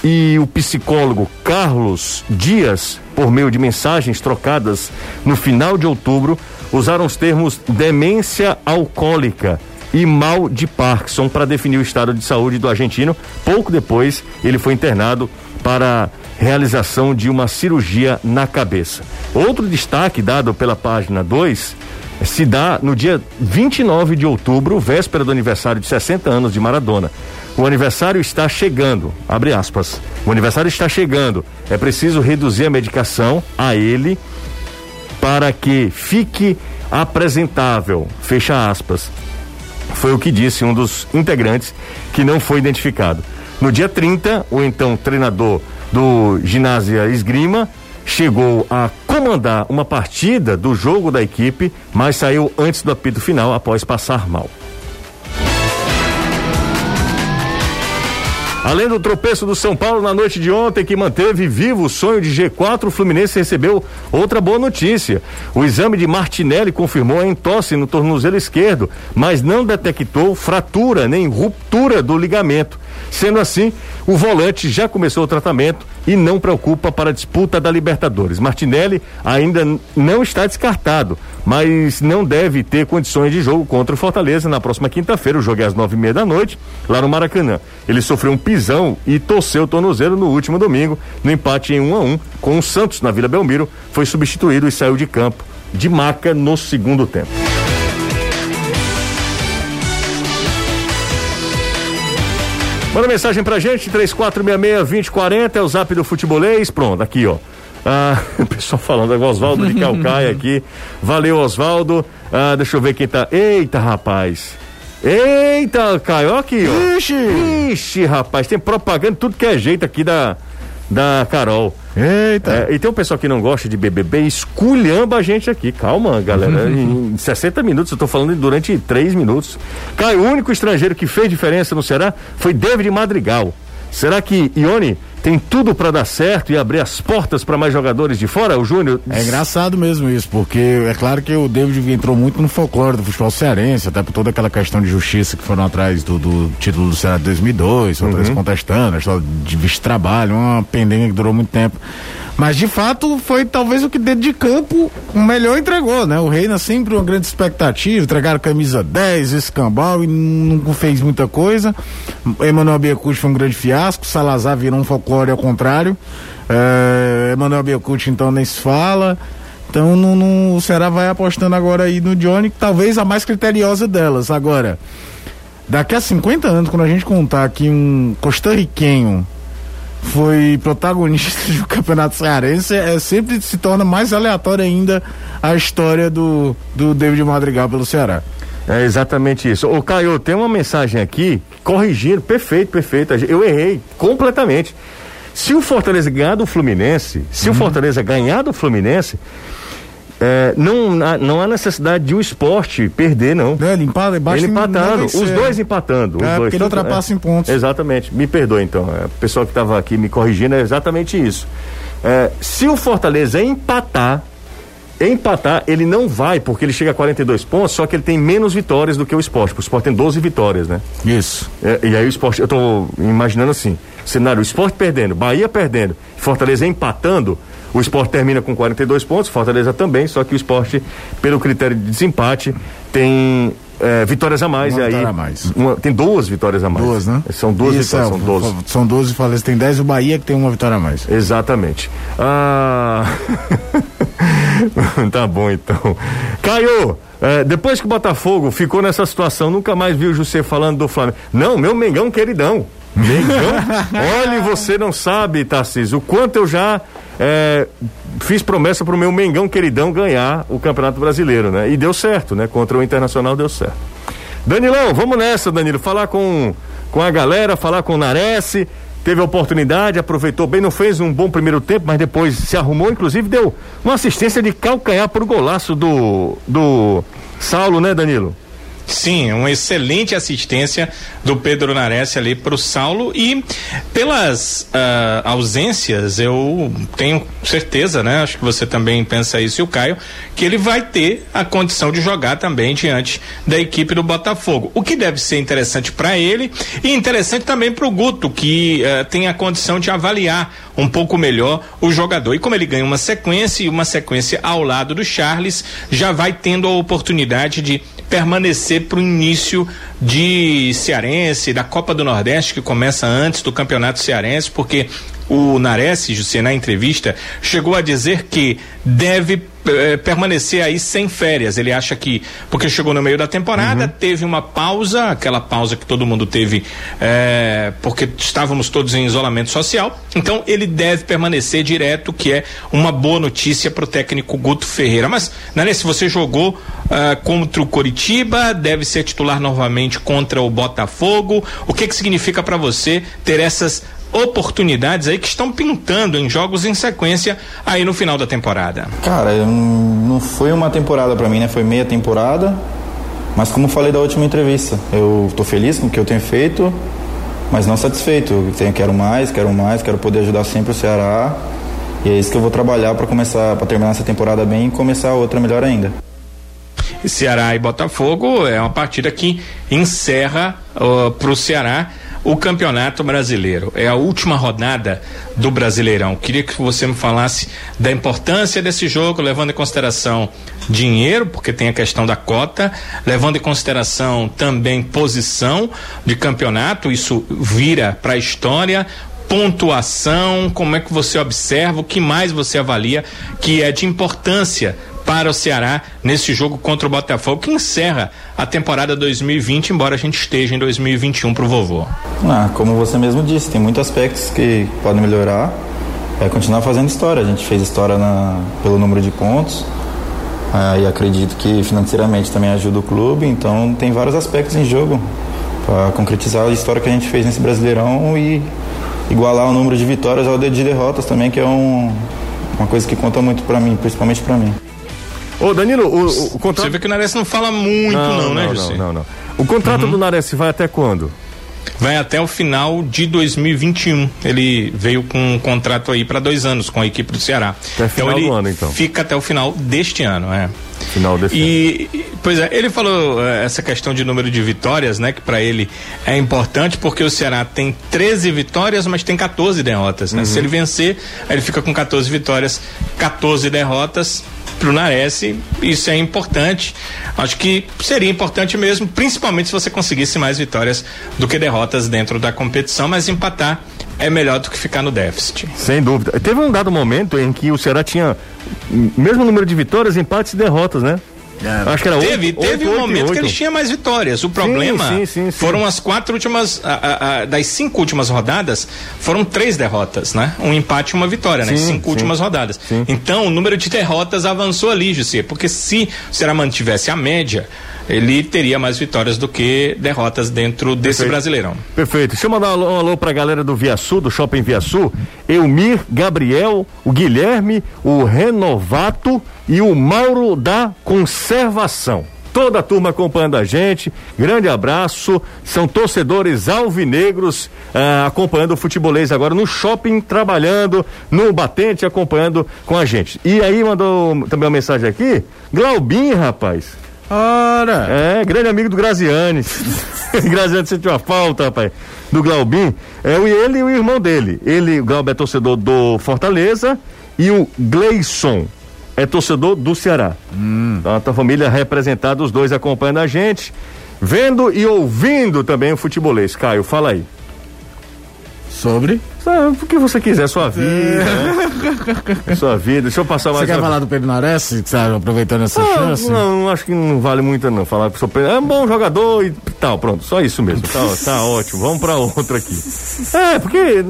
e o psicólogo Carlos Dias por meio de mensagens trocadas no final de outubro, usaram os termos demência alcoólica e mal de Parkinson para definir o estado de saúde do argentino. Pouco depois, ele foi internado para realização de uma cirurgia na cabeça. Outro destaque dado pela página 2 se dá no dia 29 de outubro, véspera do aniversário de 60 anos de Maradona. O aniversário está chegando, abre aspas. O aniversário está chegando. É preciso reduzir a medicação a ele para que fique apresentável, fecha aspas. Foi o que disse um dos integrantes que não foi identificado. No dia 30, o então treinador do ginásio Esgrima chegou a comandar uma partida do jogo da equipe, mas saiu antes do apito final após passar mal. Além do tropeço do São Paulo na noite de ontem, que manteve vivo o sonho de G4, o Fluminense recebeu outra boa notícia. O exame de Martinelli confirmou a entosse no tornozelo esquerdo, mas não detectou fratura nem ruptura do ligamento. Sendo assim, o volante já começou o tratamento e não preocupa para a disputa da Libertadores. Martinelli ainda não está descartado, mas não deve ter condições de jogo contra o Fortaleza na próxima quinta-feira. O jogo é às nove e meia da noite, lá no Maracanã. Ele sofreu um pisão e torceu o tornozelo no último domingo, no empate em 1 um a 1 um, com o Santos na Vila Belmiro. Foi substituído e saiu de campo de maca no segundo tempo. Manda mensagem pra gente, 3466-2040, é o zap do futebolês. Pronto, aqui, ó. Ah, o pessoal falando, é o Oswaldo de Calcaia aqui. Valeu, Oswaldo. Ah, deixa eu ver quem tá. Eita, rapaz. Eita, Caio, aqui, ó. Ixi! Ixi, rapaz, tem propaganda tudo que é jeito aqui da, da Carol. Eita! É, e tem um pessoal que não gosta de BBB, esculhamba a gente aqui. Calma, galera. em 60 minutos, eu tô falando durante 3 minutos. Caio, o único estrangeiro que fez diferença no Ceará foi David Madrigal. Será que Ione tem tudo para dar certo e abrir as portas para mais jogadores de fora? O Júnior. É engraçado mesmo isso, porque é claro que o David entrou muito no folclore do futebol cearense, até por toda aquela questão de justiça que foram atrás do, do título do Ceará de 2002, outras contestando, a história de trabalho, uma pendenga que durou muito tempo. Mas de fato foi talvez o que dentro de campo o melhor entregou, né? O Reina sempre uma grande expectativa, entregaram camisa 10, escambau e não fez muita coisa. Emanuel Biacucci foi um grande fiasco, Salazar virou um folclore ao contrário. É, Emanuel Biacucci então nem se fala. Então não, não, o Ceará vai apostando agora aí no Johnny, talvez a mais criteriosa delas. Agora, daqui a 50 anos, quando a gente contar que um costarriquenho foi protagonista do Campeonato Cearense, é, sempre se torna mais aleatória ainda a história do, do David Madrigal pelo Ceará. É exatamente isso. Ô Caio, tem uma mensagem aqui corrigindo, perfeito, perfeito. Eu errei completamente. Se o Fortaleza ganhar do Fluminense, se o Fortaleza ganhar do Fluminense, é, não, há- não há necessidade de o esporte perder, não. Né, Ele empata, basta Ele empatando, os dois empatando. os É, dois, porque ele ultrapassa em pontos. Exatamente, me perdoe então. É, o pessoal que estava aqui me corrigindo é exatamente isso. É, se o Fortaleza empatar, empatar, ele não vai, porque ele chega a 42 pontos, só que ele tem menos vitórias do que o esporte. O esporte tem 12 vitórias, né? Isso. É, e aí o esporte, eu tô imaginando assim, cenário, o esporte perdendo, Bahia perdendo, Fortaleza empatando, o esporte termina com 42 pontos, Fortaleza também, só que o esporte, pelo critério de desempate, tem é, vitórias a mais. Uma e aí, vitória a mais. uma- tem duas vitórias a mais. Duas, né? São duas Isso, vitórias, é, são 12. São 12, Fortaleza tem 10, o Bahia que tem uma vitória a mais. Exatamente. Ah... tá bom então. Caio, é, depois que o Botafogo ficou nessa situação, nunca mais viu o José falando do Flamengo. Não, meu Mengão queridão. Mengão? Olha, você não sabe, Tarcísio, o quanto eu já é, fiz promessa pro meu Mengão queridão ganhar o Campeonato Brasileiro, né? E deu certo, né? Contra o Internacional deu certo. Danilão, vamos nessa, Danilo. Falar com, com a galera, falar com o Nares. Teve a oportunidade, aproveitou bem, não fez um bom primeiro tempo, mas depois se arrumou, inclusive deu uma assistência de calcanhar pro golaço do, do Saulo, né, Danilo? Sim, uma excelente assistência do Pedro Nares ali para o Saulo e pelas uh, ausências eu tenho certeza, né? Acho que você também pensa isso e o Caio que ele vai ter a condição de jogar também diante da equipe do Botafogo. O que deve ser interessante para ele e interessante também para o Guto que uh, tem a condição de avaliar um pouco melhor o jogador e como ele ganha uma sequência e uma sequência ao lado do Charles já vai tendo a oportunidade de permanecer para o início de Cearense, da Copa do Nordeste, que começa antes do Campeonato Cearense, porque o Nares, José, na entrevista, chegou a dizer que deve eh, permanecer aí sem férias. Ele acha que, porque chegou no meio da temporada, uhum. teve uma pausa, aquela pausa que todo mundo teve, eh, porque estávamos todos em isolamento social. Então, ele deve permanecer direto, que é uma boa notícia para o técnico Guto Ferreira. Mas, Nares, você jogou uh, contra o Coritiba, deve ser titular novamente contra o Botafogo. O que que significa para você ter essas oportunidades aí que estão pintando em jogos em sequência aí no final da temporada? Cara, não foi uma temporada para mim, né? Foi meia temporada. Mas como falei da última entrevista, eu tô feliz com o que eu tenho feito, mas não satisfeito. Eu tenho, quero mais, quero mais, quero poder ajudar sempre o Ceará. E é isso que eu vou trabalhar para começar, para terminar essa temporada bem e começar outra melhor ainda. Ceará e Botafogo é uma partida que encerra uh, para o Ceará o Campeonato Brasileiro. É a última rodada do Brasileirão. Queria que você me falasse da importância desse jogo, levando em consideração dinheiro, porque tem a questão da cota, levando em consideração também posição de campeonato, isso vira para a história, pontuação, como é que você observa, o que mais você avalia que é de importância para o Ceará nesse jogo contra o Botafogo, que encerra a temporada 2020, embora a gente esteja em 2021 para o vovô. Ah, como você mesmo disse, tem muitos aspectos que podem melhorar. É continuar fazendo história. A gente fez história na, pelo número de pontos. Ah, e acredito que financeiramente também ajuda o clube. Então tem vários aspectos em jogo para concretizar a história que a gente fez nesse Brasileirão e igualar o número de vitórias ao de derrotas também, que é um, uma coisa que conta muito para mim, principalmente para mim. Ô, Danilo, o, o contrato. Você vê que o Nares não fala muito, não, não, né, José? Não, não, não. O contrato uhum. do Nares vai até quando? Vai até o final de 2021. Ele veio com um contrato aí para dois anos com a equipe do Ceará. Até então final ele do ano, então. Fica até o final deste ano, é. Final desse e, ano. Pois é, ele falou é, essa questão de número de vitórias, né? Que para ele é importante porque o Ceará tem 13 vitórias, mas tem 14 derrotas, né? Uhum. Se ele vencer, ele fica com 14 vitórias, 14 derrotas para o Nares, isso é importante. Acho que seria importante mesmo, principalmente se você conseguisse mais vitórias do que derrotas dentro da competição, mas empatar é melhor do que ficar no déficit. Sem dúvida. Teve um dado momento em que o Ceará tinha mesmo número de vitórias, empates e derrotas, né? É. Acho que era teve, 8, teve 8, um momento 8. que eles tinham mais vitórias. O problema sim, sim, sim, foram as quatro últimas, a, a, a, das cinco últimas rodadas, foram três derrotas, né? Um empate e uma vitória, né? Cinco últimas rodadas. Então, o número de derrotas avançou ali, José, porque se o Ceará mantivesse a média, ele teria mais vitórias do que derrotas dentro desse Perfeito. Brasileirão. Perfeito. Deixa eu mandar um alô, um alô pra galera do Viaçu, do Shopping Viaçu. Elmir, Gabriel, o Guilherme, o Renovato e o Mauro da Conservação toda a turma acompanhando a gente. Grande abraço. São torcedores alvinegros ah, acompanhando o futebolês agora no shopping, trabalhando, no batente, acompanhando com a gente. E aí mandou também uma mensagem aqui. Glaubin, rapaz. Ora! É, grande amigo do Graziani. Graziani sentiu a falta, rapaz, do Glaubin. É ele e o irmão dele. Ele, o Glauber é torcedor do Fortaleza e o Gleison é torcedor do Ceará. Hum. Então, a família representada, os dois acompanhando a gente, vendo e ouvindo também o futebolês. Caio, fala aí. Sobre? o que você quiser, sua vida. É. sua vida. Deixa eu passar mais. Você quer falar do Pedro Nares, que tá aproveitando essa não, chance? Não, acho que não vale muito não. Falar que o Pedro é um bom jogador e tal, pronto. Só isso mesmo. Tá, tá ótimo. Vamos pra outra aqui. É, porque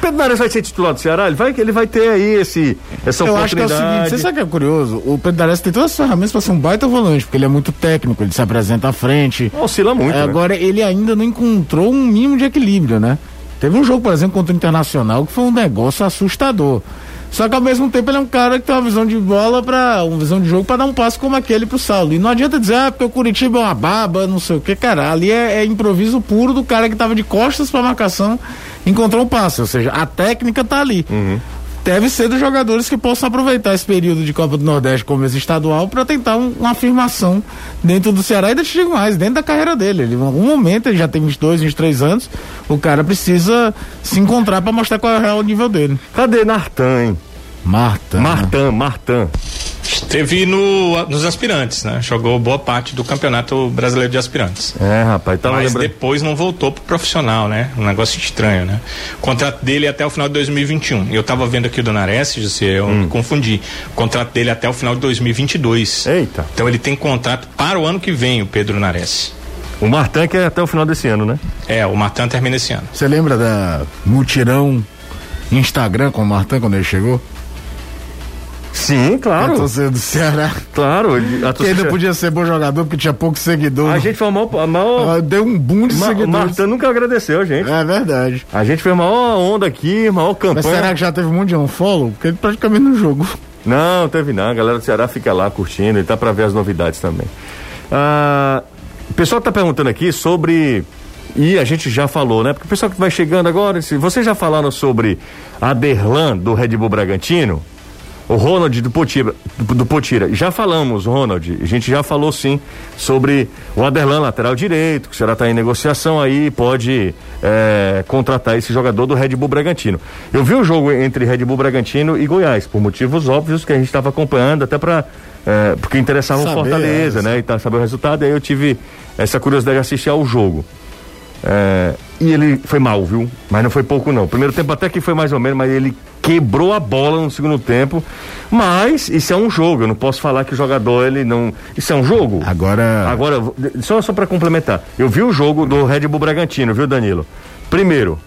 Pedro Nares vai ser titular do Ceará, ele vai, ele vai ter aí esse, essa Eu oportunidade. acho que é o seguinte, você sabe que é curioso? O Pedro Nares tem todas as ferramentas para ser um baita volante, porque ele é muito técnico, ele se apresenta à frente. Oscila muito. É, né? Agora, ele ainda não encontrou um mínimo de equilíbrio, né? Teve um jogo, por exemplo, contra o Internacional que foi um negócio assustador. Só que ao mesmo tempo ele é um cara que tem uma visão de bola para uma visão de jogo para dar um passo como aquele pro Saulo. E não adianta dizer, ah, porque o Curitiba é uma baba, não sei o que, cara. Ali é, é improviso puro do cara que tava de costas pra marcação, encontrou um passe. Ou seja, a técnica tá ali. Uhum. Deve ser dos jogadores que possam aproveitar esse período de Copa do Nordeste como esse estadual para tentar um, uma afirmação dentro do Ceará e ainda te digo mais, dentro da carreira dele. Ele, em algum momento, ele já tem 22, 23 anos, o cara precisa se encontrar para mostrar qual é o real nível dele. Cadê Nartan, hein? Marta. Martan, Martan. Esteve no, nos aspirantes, né? Jogou boa parte do campeonato brasileiro de aspirantes. É, rapaz, tava Mas lembrando. depois não voltou pro profissional, né? Um negócio estranho, né? O contrato dele é até o final de 2021. Eu tava vendo aqui o do Nares, José, eu me confundi. O contrato dele é até o final de 2022. Eita. Então ele tem contrato para o ano que vem, o Pedro Nares. O Martan que é até o final desse ano, né? É, o Martin termina esse ano. Você lembra da mutirão Instagram com o Martin quando ele chegou? Sim, A claro. torcida do Ceará. Claro. ele- A, Que ainda torcida- podia ser bom jogador porque tinha pouco seguidor. a gente foi o maior. a maior- Ah, Deu um boom de Ma- seguidores. Martan nunca agradeceu a gente. É verdade. A gente fez a maior onda aqui, maior Mas campanha. será que já teve um monte de unfollow? Porque ele praticamente não jogou. Não, teve não. A galera do Ceará fica lá curtindo e tá pra ver as novidades também. Ah, o pessoal tá perguntando aqui sobre. E a gente já falou, né? Porque o pessoal que vai chegando agora, se vocês já falaram sobre a Derlan do Red Bull Bragantino, o Ronald do Potira, do, Potira. Já falamos, Ronald. A gente já falou sim sobre o Aderlan, lateral direito, que o Ceará está em negociação aí, pode é, contratar esse jogador do Red Bull Bragantino. Eu vi o jogo entre Red Bull Bragantino e Goiás, por motivos óbvios que a gente estava acompanhando, até para. porque interessava o Fortaleza, é, né? E tá, saber o resultado, aí eu tive essa curiosidade de assistir ao jogo. É, e ele foi mal, viu? Mas não foi pouco, não. Primeiro tempo até que foi mais ou menos, mas ele quebrou a bola no segundo tempo. Mas isso é um jogo, eu não posso falar que o jogador ele não. Isso é um jogo? Agora. Agora, só, só para complementar, eu vi o jogo do Red Bull Bragantino, viu, Danilo? Primeiro,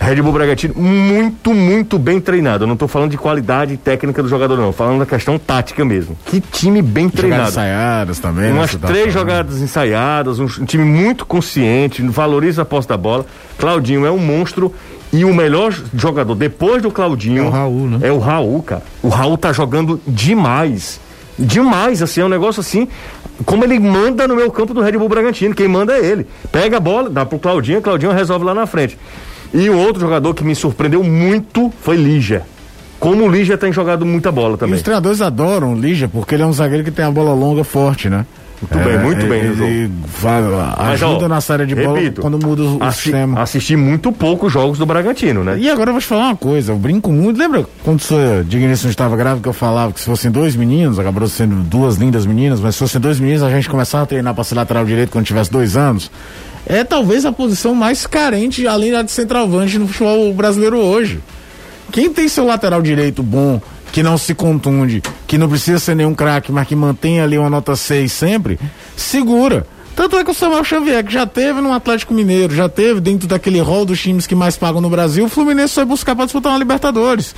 Red Bull Bragantino muito, muito bem treinado. Eu não tô falando de qualidade técnica do jogador, não. Falando da questão tática mesmo. Que time bem Jogadas treinado. ensaiadas também. né, Umas tá três falando. jogadas ensaiadas, um, um time muito consciente, valoriza a posse da bola. Claudinho é um monstro e o melhor jogador depois do Claudinho É o Raul, né? É o Raul, cara. O Raul tá jogando demais. Demais, assim, é um negócio assim, como ele manda no meu campo do Red Bull Bragantino, quem manda é ele. Pega a bola, dá pro Claudinho, Claudinho resolve lá na frente. E o outro jogador que me surpreendeu muito foi Lígia. Como o Lígia tem jogado muita bola E também. os treinadores adoram o Lígia porque ele é um zagueiro que tem a bola longa forte, né? Muito bem, muito bem no Ele vai, ajuda ó, na série de bola repito, quando muda o, assi- sistema. Assisti muito pouco jogos do Bragantino, né? E agora eu vou te falar uma coisa, eu brinco muito. Lembra quando sua digníssima estava grávida que eu falava que se fossem dois meninos, acabou sendo duas lindas meninas, mas se fossem dois meninos, a gente começava a treinar para ser lateral direito quando tivesse dois anos. É talvez a posição mais carente, além da de centroavante no futebol brasileiro hoje. Quem tem seu lateral direito bom, que não se contunde, que não precisa ser nenhum craque, mas que mantém ali uma nota 6 sempre, segura. Tanto é que o Samuel Xavier, que já teve no Atlético Mineiro, já teve dentro daquele rol dos times que mais pagam no Brasil, o Fluminense foi buscar para disputar uma Libertadores.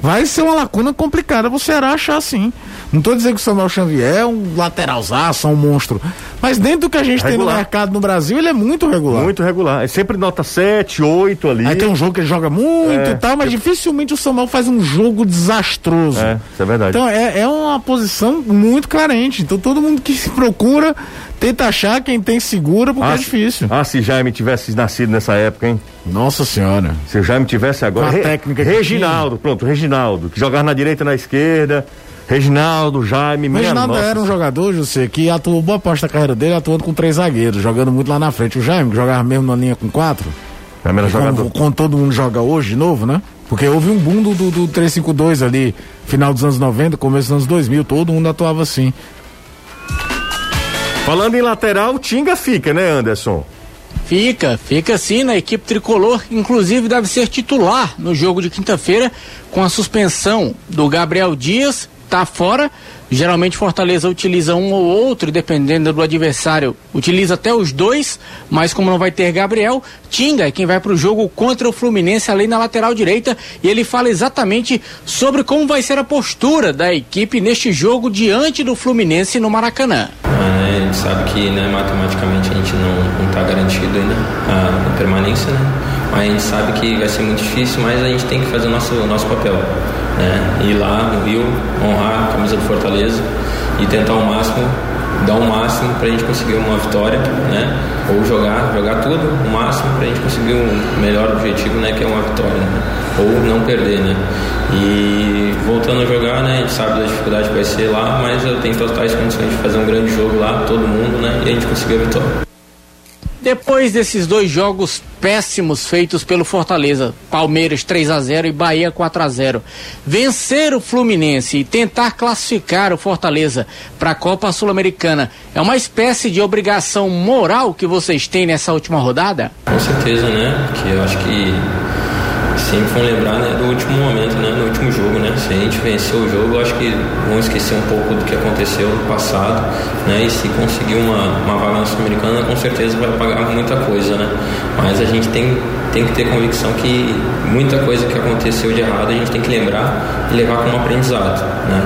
Vai ser uma lacuna complicada pro Ceará achar assim. Não tô dizendo que o Samuel Xavier é um lateralzaço, um monstro. Mas dentro do que a gente tem Regular. no mercado no Brasil, ele é muito regular. Muito regular. É sempre nota 7, 8 ali. Aí tem um jogo que ele joga muito É. e tal, mas dificilmente o Samuel faz um jogo desastroso. É, isso é verdade. Então é, é uma posição muito carente. Então todo mundo que se procura tenta achar quem tem segura porque é se- difícil. ah, se Jaime tivesse nascido nessa época, hein? Nossa senhora. Se o Jaime tivesse agora. Com a técnica Reginaldo, pronto, Reginaldo, que jogava na direita e na esquerda. Reginaldo, Jaime, minha Reginaldo nossa. era um jogador, José, que atuou boa parte da carreira dele atuando com três zagueiros, jogando muito lá na frente. O Jaime, que jogava mesmo na linha com quatro, É melhor jogador. como todo mundo joga hoje de novo, né? Porque houve um boom do, do, do 352 ali, final dos anos 90, começo dos anos 2000, todo mundo atuava assim. Falando em lateral, Tinga fica, né, Anderson? Fica, fica sim na equipe tricolor, inclusive deve ser titular no jogo de quinta-feira com a suspensão do Gabriel Dias, tá fora. Geralmente Fortaleza utiliza um ou outro, dependendo do adversário, utiliza até os dois, mas como não vai ter Gabriel, Tinga é quem vai para o jogo contra o Fluminense ali na lateral direita e ele fala exatamente sobre como vai ser a postura da equipe neste jogo diante do Fluminense no Maracanã. É, a gente sabe que né, matematicamente a gente não está garantido ainda a, a permanência, né? Mas a gente sabe que vai ser muito difícil, mas a gente tem que fazer o nosso, o nosso papel. Né? Ir lá no Rio, honrar a camisa do Fortaleza e tentar o máximo, dar o máximo para a gente conseguir uma vitória, né? Ou jogar, jogar tudo o máximo para a gente conseguir um melhor objetivo, né? Que é uma vitória, né? ou não perder, né? E voltando a jogar, né? A gente sabe da dificuldade que vai ser lá, mas eu tenho totais condições de fazer um grande jogo lá, todo mundo, né? E a gente conseguir a vitória. Depois desses dois jogos péssimos feitos pelo Fortaleza, Palmeiras 3 a 0 e Bahia 4 a 0, vencer o Fluminense e tentar classificar o Fortaleza para a Copa Sul-Americana é uma espécie de obrigação moral que vocês têm nessa última rodada? Com certeza, né? Que eu acho que sempre vão lembrar né, do último momento, né, no último jogo, né? Se a gente venceu o jogo, acho que vão esquecer um pouco do que aconteceu no passado, né? E se conseguir uma, uma vaga na Sul-Americana, com certeza vai pagar muita coisa, né? Mas a gente tem, tem que ter convicção que muita coisa que aconteceu de errado a gente tem que lembrar e levar como aprendizado, né?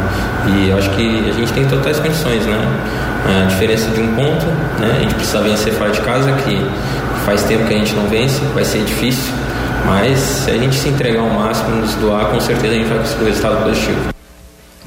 E acho que a gente tem totais condições, né? A diferença de um ponto, né? A gente precisa vencer fora de casa, que faz tempo que a gente não vence, vai ser difícil, mas se a gente se entregar ao máximo, nos doar, com certeza a gente vai conseguir um resultado positivo.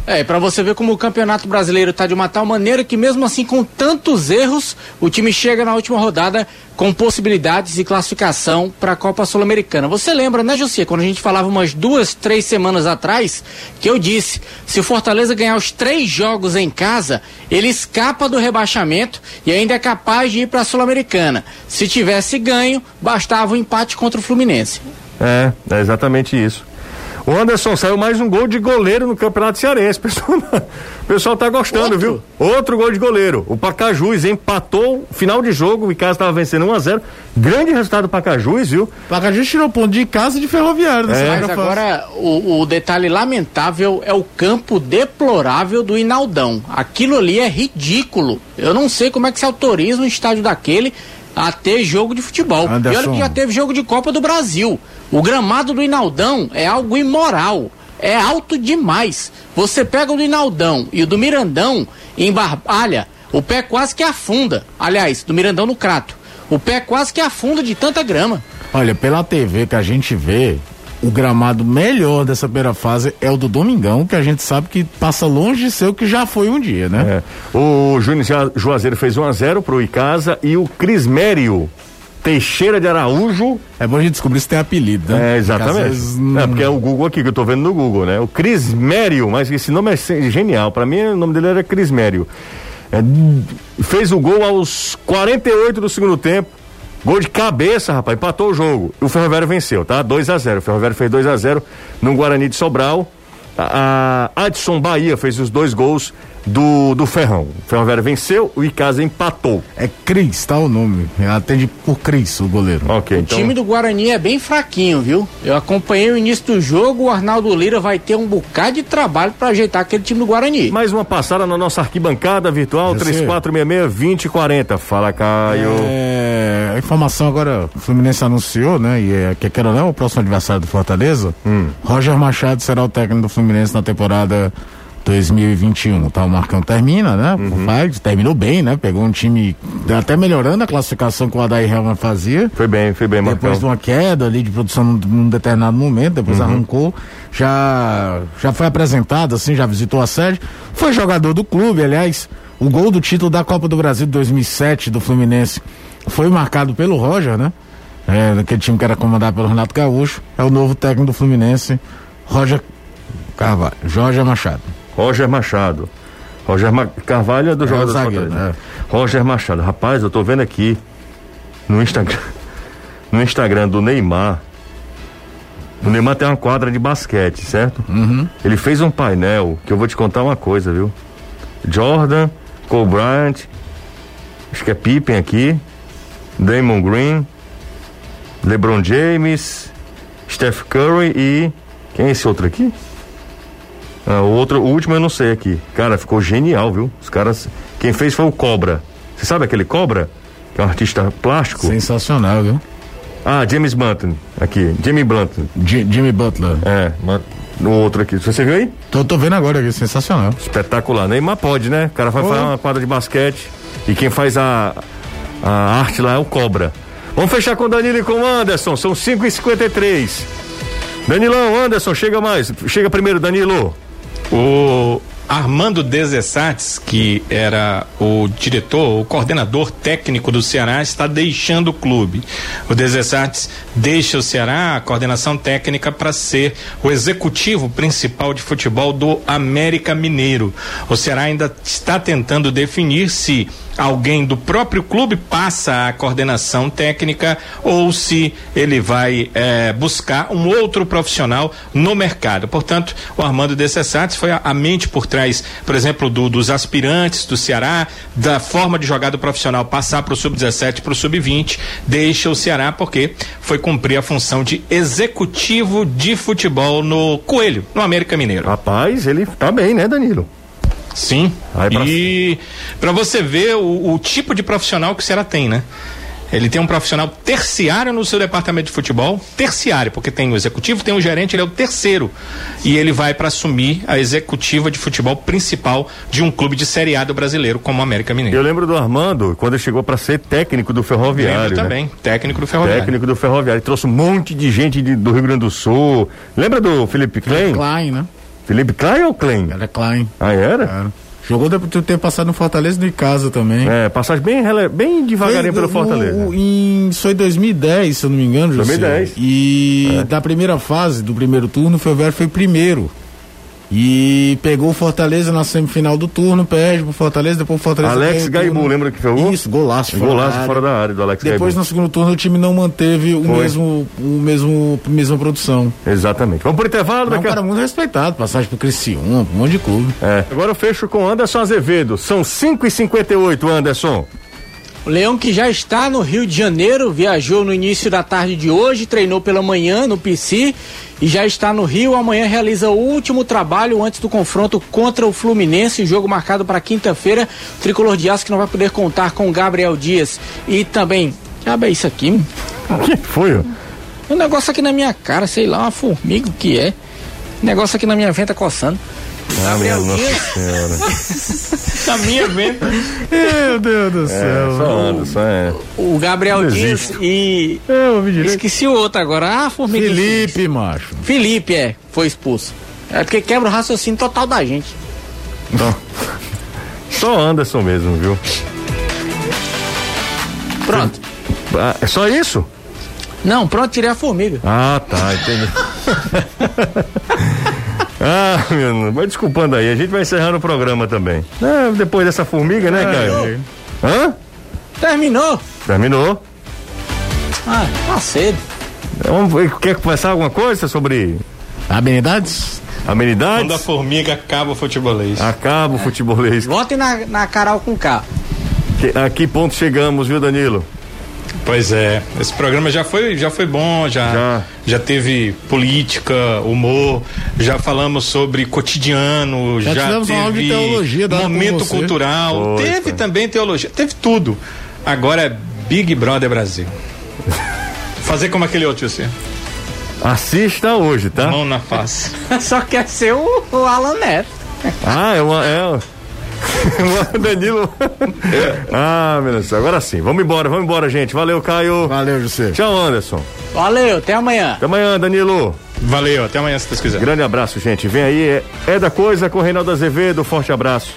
É, para você ver como o Campeonato Brasileiro está de uma tal maneira que mesmo assim com tantos erros, o time chega na última rodada com possibilidades de classificação para a Copa Sul-Americana. Você lembra, né, José, quando a gente falava umas duas, três semanas atrás, que eu disse, se o Fortaleza ganhar os três jogos em casa, ele escapa do rebaixamento e ainda é capaz de ir para a Sul-Americana. Se tivesse ganho, bastava o um empate contra o Fluminense. É, é exatamente isso. O Anderson saiu mais um gol de goleiro no Campeonato Cearense. O pessoal, o pessoal tá gostando, Outro? viu? Outro gol de goleiro. O Pacajus empatou final de jogo, o Icasa estava vencendo 1 a 0 Grande resultado do Pacajus, viu? Pacajus tirou ponto de casa de ferroviário. Né? É. Mas agora, o, o detalhe lamentável é o campo deplorável do Inaldão. Aquilo ali é ridículo. Eu não sei como é que se autoriza um estádio daquele a ter jogo de futebol. Anderson. E olha que já teve jogo de Copa do Brasil. O gramado do Inaldão é algo imoral. É alto demais. Você pega o do Inaldão e o do Mirandão em Barbalha, o pé quase que afunda. Aliás, do Mirandão no Crato. O pé quase que afunda de tanta grama. Olha, pela TV que a gente vê, o gramado melhor dessa primeira fase é o do Domingão, que a gente sabe que passa longe de ser o que já foi um dia, né? É. O Júnior Juazeiro fez 1 a 0 pro Icasa e o Crismério Teixeira de Araújo. É bom a gente descobrir se tem apelido, né? É, exatamente. Vezes, É, porque é o Google aqui que eu tô vendo no Google, né? O Cris Mério, mas esse nome é genial. Para mim, o nome dele era Cris Mério. É, fez o gol aos 48 do segundo tempo. Gol de cabeça, rapaz, empatou o jogo. O Ferroviário venceu, tá? 2 a 0 O Ferroviário fez 2 a 0 no Guarani de Sobral. A, a Adson Bahia fez os dois gols do, do Ferrão. O Ferroviário venceu, o Icasa empatou. É Cris, tá o nome. Atende por Cris, o goleiro. Ok. o então... time do Guarani é bem fraquinho, viu? Eu acompanhei o início do jogo, o Arnaldo Lira vai ter um bocado de trabalho para ajeitar aquele time do Guarani. Mais uma passada na nossa arquibancada virtual, 3466-2040. Fala, Caio. É, a informação agora, o Fluminense anunciou, né? E é, que quer ou não, o próximo adversário do Fortaleza, hum. Roger Machado será o técnico do Fluminense na temporada 2021. Tá, o Marcão termina, né? Uhum. Faz, terminou bem, né? Pegou um time até melhorando a classificação que o Adair Helman fazia. Foi bem, foi bem, Depois de uma queda ali de produção num, num determinado momento, depois uhum. arrancou. Já, já foi apresentado, assim, já visitou a sede. Foi jogador do clube, aliás. O gol do título da Copa do Brasil de 2007 do Fluminense foi marcado pelo Roger, né? É, aquele time que era comandado pelo Renato Gaúcho. É o novo técnico do Fluminense, Roger Carvalho, Jorge Machado. Roger Machado. Roger Ma Carvalho é do é jogador zagueiro, né? Roger Machado. Rapaz, eu tô vendo aqui no Instagram, no Instagram do Neymar. O Neymar tem uma quadra de basquete, certo? Uhum. Ele fez um painel que eu vou te contar uma coisa, viu? Jordan, Cole Bryant, acho que é Pippen aqui, Damon Green, LeBron James, Steph Curry e quem é esse outro aqui? Ah, o outro, o último eu não sei aqui. Cara, ficou genial, viu? Os caras. Quem fez foi o Cobra. Você sabe aquele Cobra? Que é um artista plástico? Sensacional, viu? Ah, James Button. Aqui. Jimmy Button. J Jimmy Butler. É, no outro aqui. Você viu aí? Tô, tô vendo agora aqui, sensacional. Espetacular. Neymar pode, né? O cara vai oh. fazer uma quadra de basquete. E quem faz a, a arte lá é o Cobra. Vamos fechar com o Danilo e com o Anderson. São 5h53. Danilão, Anderson, chega mais. Chega primeiro, Danilo. O Armando Desessates, que era o diretor, o coordenador técnico do Ceará, está deixando o clube. O Desessates deixa o Ceará, a coordenação técnica, para ser o executivo principal de futebol do América Mineiro. O Ceará ainda está tentando definir se alguém do próprio clube passa a coordenação técnica ou se ele vai eh, buscar um outro profissional no mercado. Portanto, o Armando Desessates foi a, a mente por trás, por exemplo, do, dos aspirantes do Ceará, da forma de jogar do profissional passar para o sub-17 para o sub-20, deixa o Ceará porque foi cumprir a função de executivo de futebol no Coelho, no América Mineiro. Rapaz, ele tá bem, né, Danilo? Sim. Pra e para você ver o, o tipo de profissional que o Ceará tem, né? Ele tem um profissional terciário no seu departamento de futebol, terciário, porque tem o executivo, tem o gerente, ele é o terceiro. E ele vai para assumir a executiva de futebol principal de um clube de Série A do brasileiro, como o América Mineiro. Eu lembro do Armando, quando ele chegou para ser técnico do Ferroviário. Lembro né? também, técnico do Ferroviário. Técnico do Ferroviário. Ele trouxe um monte de gente de- do Rio Grande do Sul. Lembra do Felipe Klein? Klein, né? Felipe Klein ou Klein? Era Klein. Ah, era? Era. Jogou depois de ter passado no Fortaleza e no Casa também. É, passagem bem, bem devagarinho Foi pelo Fortaleza. no- em, foi 2010, se eu não me engano, José. 2010. E da primeira fase, do primeiro turno, o Ferroviário foi primeiro. E pegou o Fortaleza na semifinal do turno, perde pro Fortaleza, depois o Fortaleza. Alex Gaibu, turno. lembra que foi o? Isso, golaço. fora Golaço da fora da área do Alex Depois, Gaibu. no segundo turno, o time não manteve o Foi. mesmo, o mesmo, mesma produção. Exatamente. Vamos pro intervalo É um daqui a cara muito respeitado, passagem pro Criciúma, um monte de clube. É. Agora eu fecho com Anderson Azevedo. São 5 e 58 Anderson. O Leão que já está no Rio de Janeiro, viajou no início da tarde de hoje, treinou pela manhã no PC e já está no Rio. Amanhã realiza o último trabalho antes do confronto contra o Fluminense, jogo marcado para quinta-feira. Tricolor de Aço que não vai poder contar com o Gabriel Dias e também. É isso aqui. O que foi? um negócio aqui na minha cara, sei lá, uma formiga o que é. Negócio aqui na minha venta coçando. Ah, minha Gabriel Nossa Dias, Senhora. na minha venta. Meu Deus do É, céu. só Anderson, é. O Gabriel Não Dias e. É, eu ouvi direito. Esqueci o outro agora. Ah, formiga. Felipe, macho. Felipe, é, foi expulso. É porque quebra o raciocínio total da gente. Então, só Anderson mesmo, viu? Pronto. Ah, é só isso? Não, pronto, tirei a formiga. Ah, tá, entendi. ah, meu, irmão, vai desculpando aí, a gente vai encerrando o programa também. É, depois dessa formiga, né, Caio? Hã? Terminou. Terminou. Ah, tá cedo. Vamos ver, quer conversar alguma coisa sobre Amenidades? amenidades? Quando a formiga acaba o futebolês. Acaba o futebolês. Votem na, na Carol com K. Que- A que ponto chegamos, viu, Danilo? Pois é, esse programa já foi, já foi bom, já, Já. já, teve política, humor, já falamos sobre cotidiano, Já já, tivemos de teve teologia momento cultural, Foi, teve foi. também teologia, teve tudo. Agora é Big Brother Brasil. Fazer como aquele outro, assim, Assista hoje, tá? mão na face. Só quer ser o, o Alan Neto. Ah, é uma. É Danilo. ah, meu Deus do céu. Agora sim. Vamos embora, vamos embora, gente. Valeu, Caio. Valeu, José. Tchau, Anderson. Valeu, até amanhã. Até amanhã, Danilo. Valeu, até amanhã se Deus quiser. Grande abraço, gente. Vem aí, é, é da coisa com o Reinaldo Azevedo. Forte abraço.